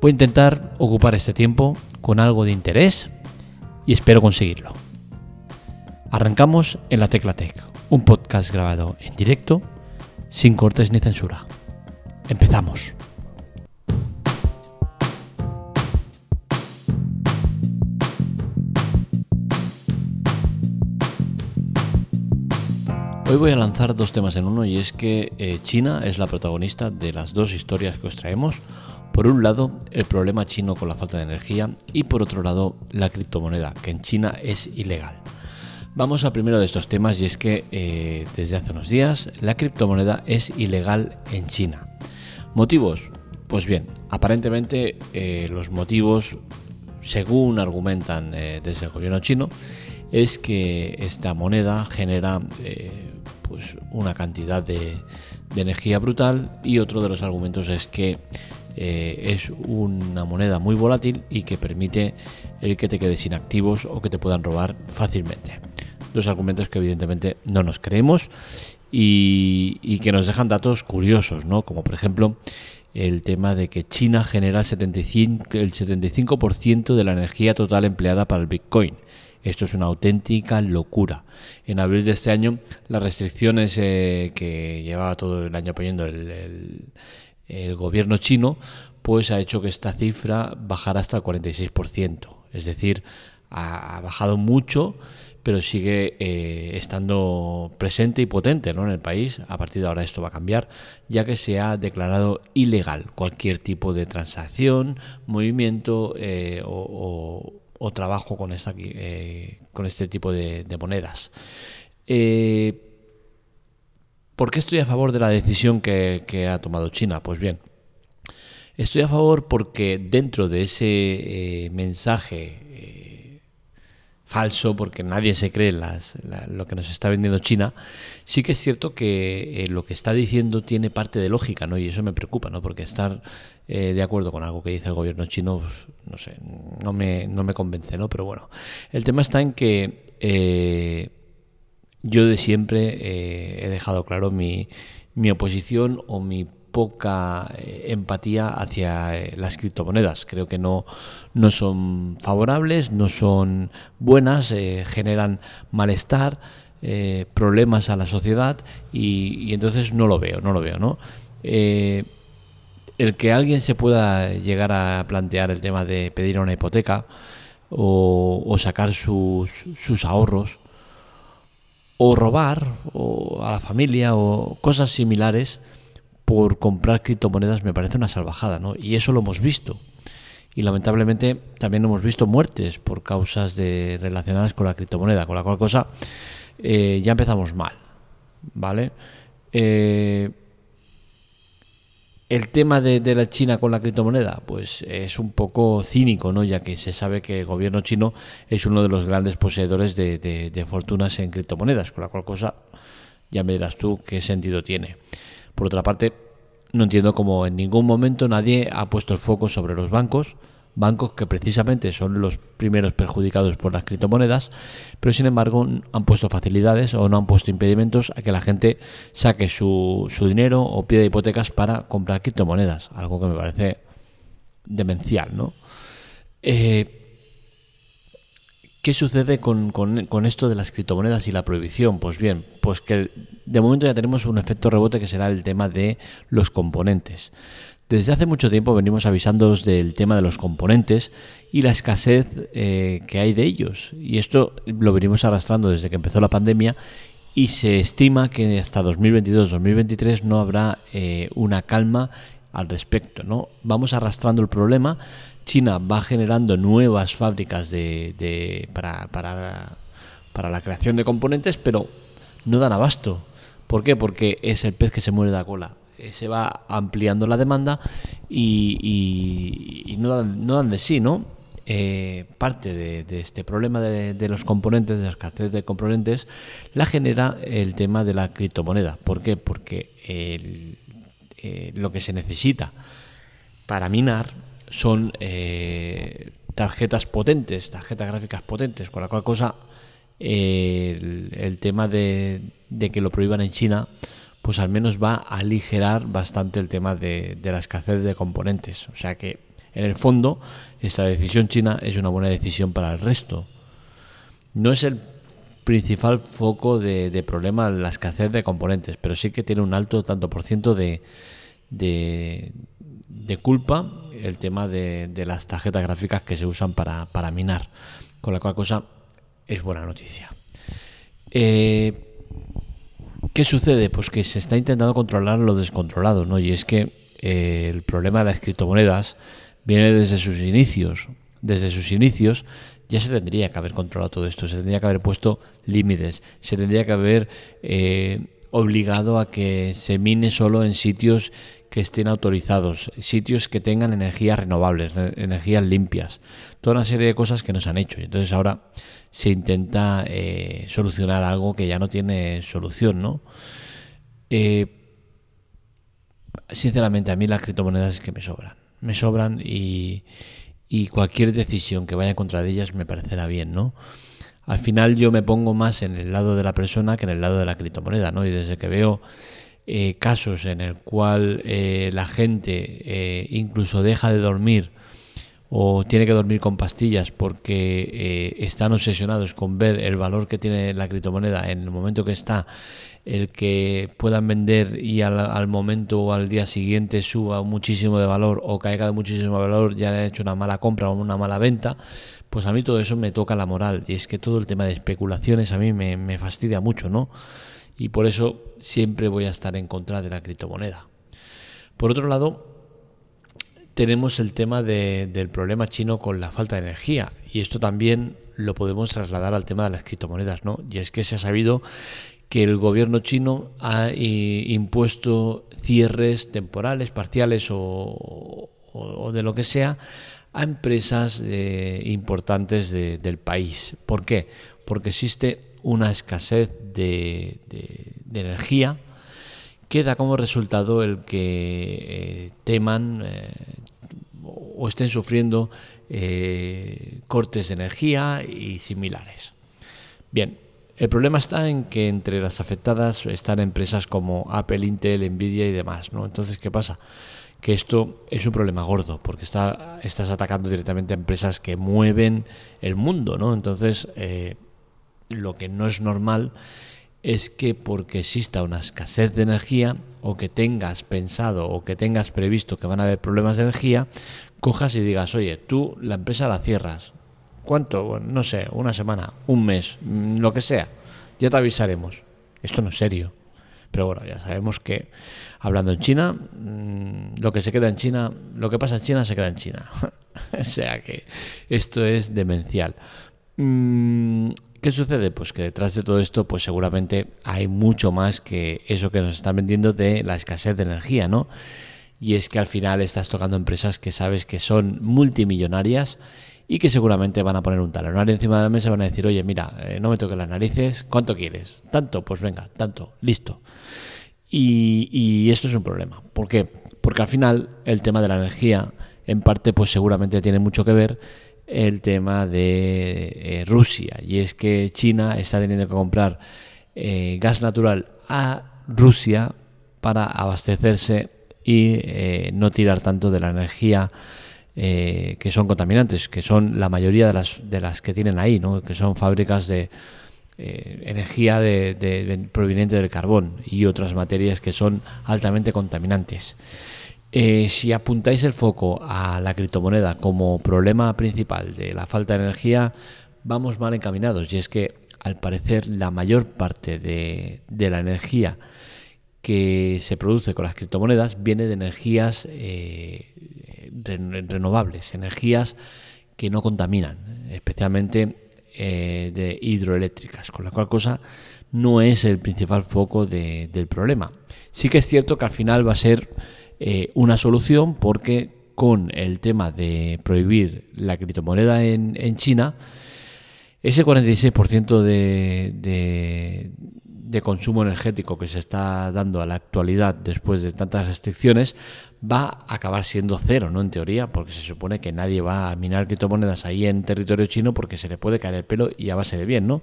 Voy a intentar ocupar este tiempo con algo de interés y espero conseguirlo. Arrancamos en la Tecla Tech, un podcast grabado en directo, sin cortes ni censura. Empezamos. Hoy voy a lanzar dos temas en uno y es que eh, China es la protagonista de las dos historias que os traemos. Por un lado, el problema chino con la falta de energía y por otro lado, la criptomoneda, que en China es ilegal. Vamos al primero de estos temas y es que eh, desde hace unos días la criptomoneda es ilegal en China. ¿Motivos? Pues bien, aparentemente eh, los motivos, según argumentan desde el gobierno chino, es que esta moneda genera pues una cantidad de, energía brutal y otro de los argumentos es que eh, es una moneda muy volátil y que permite el que te quedes sin activos o que te puedan robar fácilmente. Dos argumentos que evidentemente no nos creemos y, que nos dejan datos curiosos, ¿no? como por ejemplo el tema de que China genera el 75%, el 75 de la energía total empleada para el Bitcoin. Esto es una auténtica locura. En abril de este año, las restricciones eh, que llevaba todo el año poniendo el, gobierno chino, pues ha hecho que esta cifra bajara hasta el 46%. Es decir, ha, bajado mucho, pero sigue eh, estando presente y potente ¿no? en el país. A partir de ahora esto va a cambiar, ya que se ha declarado ilegal cualquier tipo de transacción, movimiento eh, o o trabajo con, esta, eh, con este tipo de, monedas. ¿Por qué estoy a favor de la decisión que, ha tomado China? Pues bien, estoy a favor porque dentro de ese eh, mensaje falso, porque nadie se cree las, lo que nos está vendiendo China, sí que es cierto que lo que está diciendo tiene parte de lógica, ¿no? Y eso me preocupa, ¿no? Porque estar eh, de acuerdo con algo que dice el gobierno chino, pues, no sé, no me, no me convence, ¿no? Pero bueno, el tema está en que eh, yo de siempre eh, he dejado claro mi, mi oposición o mi poca empatía hacia las criptomonedas. Creo que no, no son favorables, no son buenas, generan malestar, problemas a la sociedad y, entonces no lo veo, no lo veo, ¿no? el que alguien se pueda llegar a plantear el tema de pedir una hipoteca o, sacar sus, sus, ahorros o robar o a la familia o cosas similares por comprar criptomonedas me parece una salvajada, ¿no? Y eso lo hemos visto. Y lamentablemente también hemos visto muertes por causas de, relacionadas con la criptomoneda, con la cual cosa eh, ya empezamos mal, ¿vale? Eh, el tema de, la China con la criptomoneda, pues es un poco cínico, ¿no? Ya que se sabe que el gobierno chino es uno de los grandes poseedores de, fortunas en criptomonedas, con la cual cosa ya me dirás tú qué sentido tiene. Por otra parte, no entiendo cómo en ningún momento nadie ha puesto el foco sobre los bancos, bancos que precisamente son los primeros perjudicados por las criptomonedas, pero sin embargo han puesto facilidades o no han puesto impedimentos a que la gente saque su, su dinero o pida hipotecas para comprar criptomonedas, algo que me parece demencial, ¿no? Eh, ¿Qué sucede con, con, con, esto de las criptomonedas y la prohibición? Pues bien, pues que de momento ya tenemos un efecto rebote que será el tema de los componentes. Desde hace mucho tiempo venimos avisándoos del tema de los componentes y la escasez eh, que hay de ellos. Y esto lo venimos arrastrando desde que empezó la pandemia y se estima que hasta 2022-2023 no habrá eh, una calma al respecto. ¿no? Vamos arrastrando el problema. China va generando nuevas fábricas de, para, para, para la creación de componentes, pero no dan abasto. ¿Por qué? Porque es el pez que se muere de la cola. Eh, se va ampliando la demanda y, no, dan, no, dan, de sí, ¿no? eh, parte de, este problema de, los componentes, de la escasez de componentes, la genera el tema de la criptomoneda. ¿Por qué? Porque eh, lo que se necesita para minar son eh, tarjetas potentes, tarjetas gráficas potentes, con la cual cosa el, tema de, que lo prohíban en China, pues al menos va a aligerar bastante el tema de, de la escasez de componentes. O sea que en el fondo, esta decisión china es una buena decisión para el resto. No es el principal foco de, problema la escasez de componentes, pero sí que tiene un alto tanto por ciento de, de, culpa el tema de, las tarjetas gráficas que se usan para, minar, con la cual cosa es buena noticia. Eh, ¿Qué sucede? Pues que se está intentando controlar lo descontrolado, ¿no? Y es que eh, el problema de las criptomonedas viene desde sus inicios. Desde sus inicios ya se tendría que haber controlado todo esto, se tendría que haber puesto límites, se tendría que haber eh, obligado a que se mine solo en sitios que estén autorizados, sitios que tengan energías renovables, energías limpias, toda una serie de cosas que no se han hecho. Entonces ahora se intenta eh, solucionar algo que ya no tiene solución, ¿no? Eh, sinceramente a mí las criptomonedas es que me sobran me sobran y, cualquier decisión que vaya contra de ellas me parecerá bien, ¿no? Al final yo me pongo más en el lado de la persona que en el lado de la criptomoneda, ¿no? Y desde que veo eh, casos en el cual eh, la gente eh, incluso deja de dormir o tiene que dormir con pastillas porque están obsesionados con ver el valor que tiene la criptomoneda en el momento que está el que puedan vender y al, momento o al día siguiente suba muchísimo de valor o caiga de muchísimo valor, ya ha hecho una mala compra o una mala venta, pues a mí todo eso me toca la moral. Y es que todo el tema de especulaciones a mí me, fastidia mucho, ¿no? Y por eso siempre voy a estar en contra de la criptomoneda. Por otro lado, tenemos el tema del problema chino con la falta de energía. Y esto también lo podemos trasladar al tema de las criptomonedas, ¿no? Y es que se ha sabido que el gobierno chino ha eh, impuesto cierres temporales, parciales o, de lo que sea a empresas eh, importantes del país. ¿Por qué? Porque existe una escasez de, energía que da como resultado el que eh, teman o estén sufriendo cortes de energía y similares. Bien, el problema está en que entre las afectadas están empresas como Apple, Intel, Nvidia y demás, ¿no? Entonces, ¿qué pasa? Que esto es un problema gordo, porque está, estás atacando directamente a empresas que mueven el mundo, ¿no? Entonces, eh, lo que no es normal es que porque exista una escasez de energía o que tengas pensado o que tengas previsto que van a haber problemas de energía, cojas y digas, oye, tú la empresa la cierras, ¿Cuánto? no sé, una semana, un mes, mm, lo que sea. Ya te avisaremos. Esto no es serio. Pero bueno, ya sabemos que hablando en China, mm, lo que se queda en China, lo que pasa en China se queda en China. o sea que esto es demencial. ¿Qué sucede? Pues que detrás de todo esto, pues seguramente hay mucho más que eso que nos están vendiendo de la escasez de energía, ¿no? Y es que al final estás tocando empresas que sabes que son multimillonarias y que seguramente van a poner un talonario encima de la mesa y van a decir, oye, mira, eh, no me toques las narices, ¿cuánto quieres? Tanto, pues venga, tanto, listo. Y, esto es un problema. ¿Por qué? Porque al final el tema de la energía, en parte, pues seguramente tiene mucho que ver el tema de eh, Rusia. Y es que China está teniendo que comprar eh, gas natural a Rusia para abastecerse y no tirar tanto de la energía eh, que son contaminantes, que son la mayoría de las, de las que tienen ahí, ¿no? que son fábricas de eh, energía de, proveniente del carbón y otras materias que son altamente contaminantes. Eh, si apuntáis el foco a la criptomoneda como problema principal de la falta de energía, vamos mal encaminados. Y es que, al parecer, la mayor parte de, la energía que se produce con las criptomonedas viene de energías renovables, energías que no contaminan, especialmente eh, de hidroeléctricas, con la cual cosa no es el principal foco del problema. Sí que es cierto que al final va a ser eh, una solución porque con el tema de prohibir la criptomoneda en, China, ese 46% de, de, de consumo energético que se está dando a la actualidad después de tantas restricciones va a acabar siendo cero, ¿no? En teoría, porque se supone que nadie va a minar criptomonedas ahí en territorio chino porque se le puede caer el pelo y a base de bien, ¿no?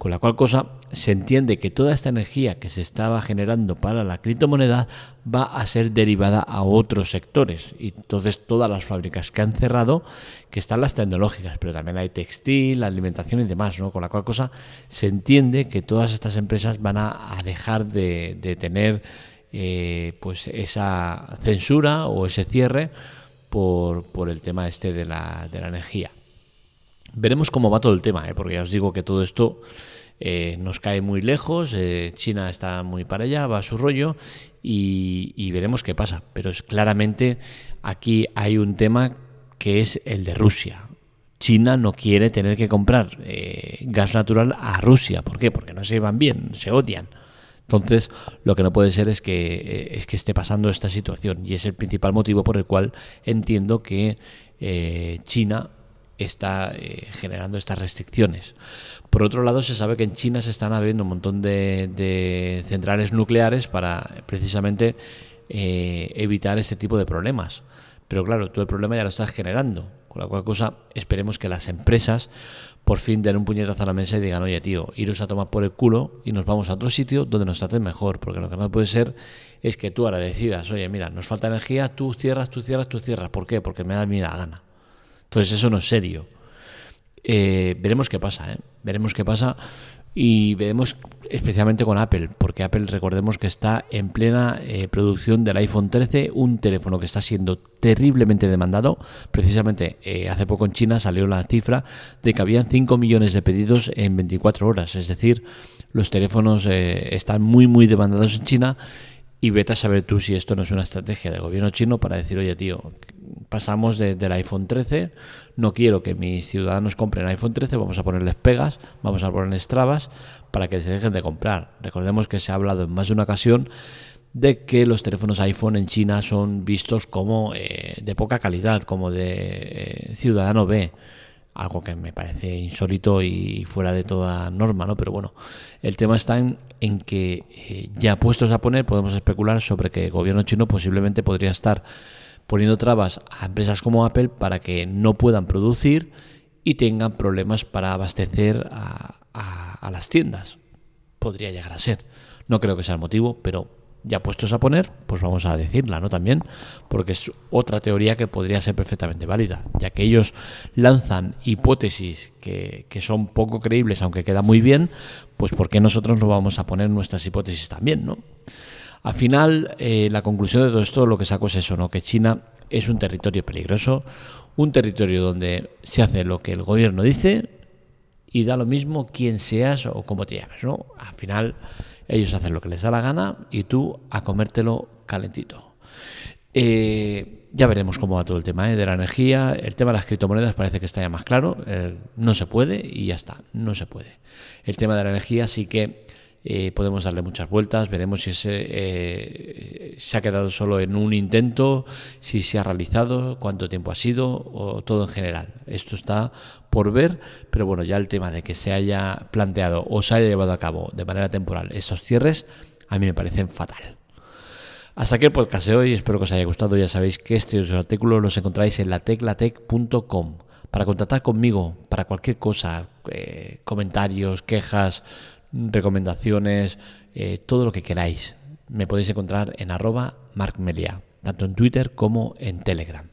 Con la cual cosa se entiende que toda esta energía que se estaba generando para la criptomoneda va a ser derivada a otros sectores. Y entonces todas las fábricas que han cerrado, que están las tecnológicas, pero también hay textil, alimentación y demás, ¿no? Con la cual cosa se entiende que todas estas empresas van a, dejar de, de tener eh, pues esa censura o ese cierre por, por el tema este de la, de la, energía. Veremos cómo va todo el tema, ¿eh? porque ya os digo que todo esto eh, nos cae muy lejos, China está muy para allá, va a su rollo y, veremos qué pasa. Pero es claramente aquí hay un tema que es el de Rusia. China no quiere tener que comprar gas natural a Rusia. ¿Por qué? Porque no se llevan bien, se odian. Entonces, lo que no puede ser es que, eh, es que esté pasando esta situación y es el principal motivo por el cual entiendo que eh, China está eh, generando estas restricciones. Por otro lado, se sabe que en China se están abriendo un montón de, centrales nucleares para precisamente evitar este tipo de problemas. Pero claro, tú el problema ya lo estás generando. Con la cual cosa, esperemos que las empresas por fin den un puñetazo a la mesa y digan, oye tío, iros a tomar por el culo y nos vamos a otro sitio donde nos traten mejor. Porque lo que no puede ser es que tú ahora decidas, oye, mira, nos falta energía, tú cierras, tú cierras, tú cierras. ¿Por qué? Porque me da a mí la gana. Entonces eso no es serio. Eh, veremos qué pasa, ¿eh? Veremos qué pasa y veremos especialmente con Apple, porque Apple recordemos que está en plena eh, producción del iPhone 13, un teléfono que está siendo terriblemente demandado. Precisamente eh, hace poco en China salió la cifra de que habían 5 millones de pedidos en 24 horas, es decir, los teléfonos eh, están muy muy demandados en China y vete a saber tú si esto no es una estrategia del gobierno chino para decir, oye tío, pasamos del iPhone 13, no quiero que mis ciudadanos compren iPhone 13, vamos a ponerles pegas, vamos a ponerles trabas para que se dejen de comprar. Recordemos que se ha hablado en más de una ocasión de que los teléfonos iPhone en China son vistos como eh, de poca calidad, como de eh, ciudadano B algo que me parece insólito y fuera de toda norma, ¿no? Pero bueno, el tema está en, que eh, ya puestos a poner podemos especular sobre que el gobierno chino posiblemente podría estar poniendo trabas a empresas como Apple para que no puedan producir y tengan problemas para abastecer a, a las tiendas. Podría llegar a ser. No creo que sea el motivo, pero ya puestos a poner, pues vamos a decirla, ¿no? También, porque es otra teoría que podría ser perfectamente válida, ya que ellos lanzan hipótesis que, son poco creíbles, aunque queda muy bien, pues ¿por qué nosotros no vamos a poner nuestras hipótesis también, ¿no? Al final, eh, la conclusión de todo esto, lo que saco es eso, ¿no? Que China es un territorio peligroso, un territorio donde se hace lo que el gobierno dice y da lo mismo quién seas o cómo te llames, ¿no? Al final ellos hacen lo que les da la gana y tú a comértelo calentito. Eh, ya veremos cómo va todo el tema ¿eh? de la energía. El tema de las criptomonedas parece que está ya más claro. Eh, no se puede y ya está, no se puede. El tema de la energía sí que eh, podemos darle muchas vueltas, veremos si eh, se ha quedado solo en un intento, si se ha realizado, cuánto tiempo ha sido o todo en general. Esto está por ver, pero bueno, ya el tema de que se haya planteado o se haya llevado a cabo de manera temporal estos cierres, a mí me parecen fatal. Hasta aquí el podcast de hoy, espero que os haya gustado. Ya sabéis que estos artículos los encontráis en lateclatec.com. Para contactar conmigo, para cualquier cosa, eh, comentarios, quejas, recomendaciones, eh, todo lo que queráis. Me podéis encontrar en arroba markmelia, tanto en Twitter como en Telegram.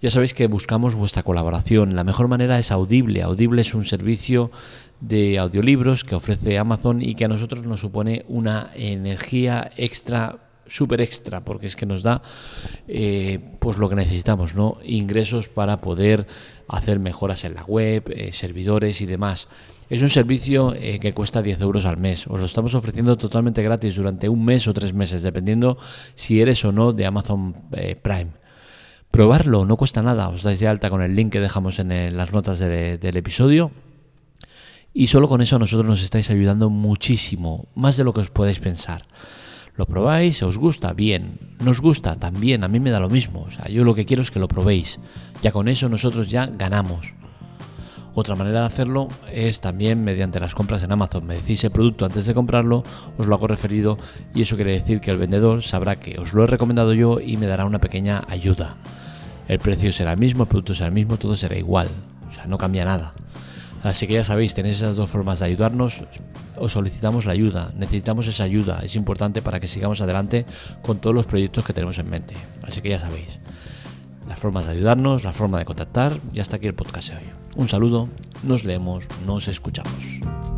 Ya sabéis que buscamos vuestra colaboración. La mejor manera es Audible. Audible es un servicio de audiolibros que ofrece Amazon y que a nosotros nos supone una energía extra súper extra porque es que nos da eh, pues lo que necesitamos no ingresos para poder hacer mejoras en la web eh, servidores y demás es un servicio eh, que cuesta 10 euros al mes. Os lo estamos ofreciendo totalmente gratis durante un mes o tres meses, dependiendo si eres o no de Amazon eh, Prime. Probarlo, no cuesta nada. Os dais de alta con el link que dejamos en las notas del episodio. Y solo con eso nosotros nos estáis ayudando muchísimo, más de lo que os podéis pensar. Lo probáis, os gusta, bien. Nos gusta, también, a mí me da lo mismo. O sea, yo lo que quiero es que lo probéis. Ya con eso nosotros ya ganamos. Otra manera de hacerlo es también mediante las compras en Amazon. Me decís el producto antes de comprarlo, os lo hago referido y eso quiere decir que el vendedor sabrá que os lo he recomendado yo y me dará una pequeña ayuda. El precio será el mismo, el producto será el mismo, todo será igual. O sea, no cambia nada. Así que ya sabéis, tenéis esas dos formas de ayudarnos. Os solicitamos la ayuda, necesitamos esa ayuda, es importante para que sigamos adelante con todos los proyectos que tenemos en mente. Así que ya sabéis las formas de ayudarnos, la forma de contactar y hasta aquí el podcast de hoy. Un saludo, nos leemos, nos escuchamos.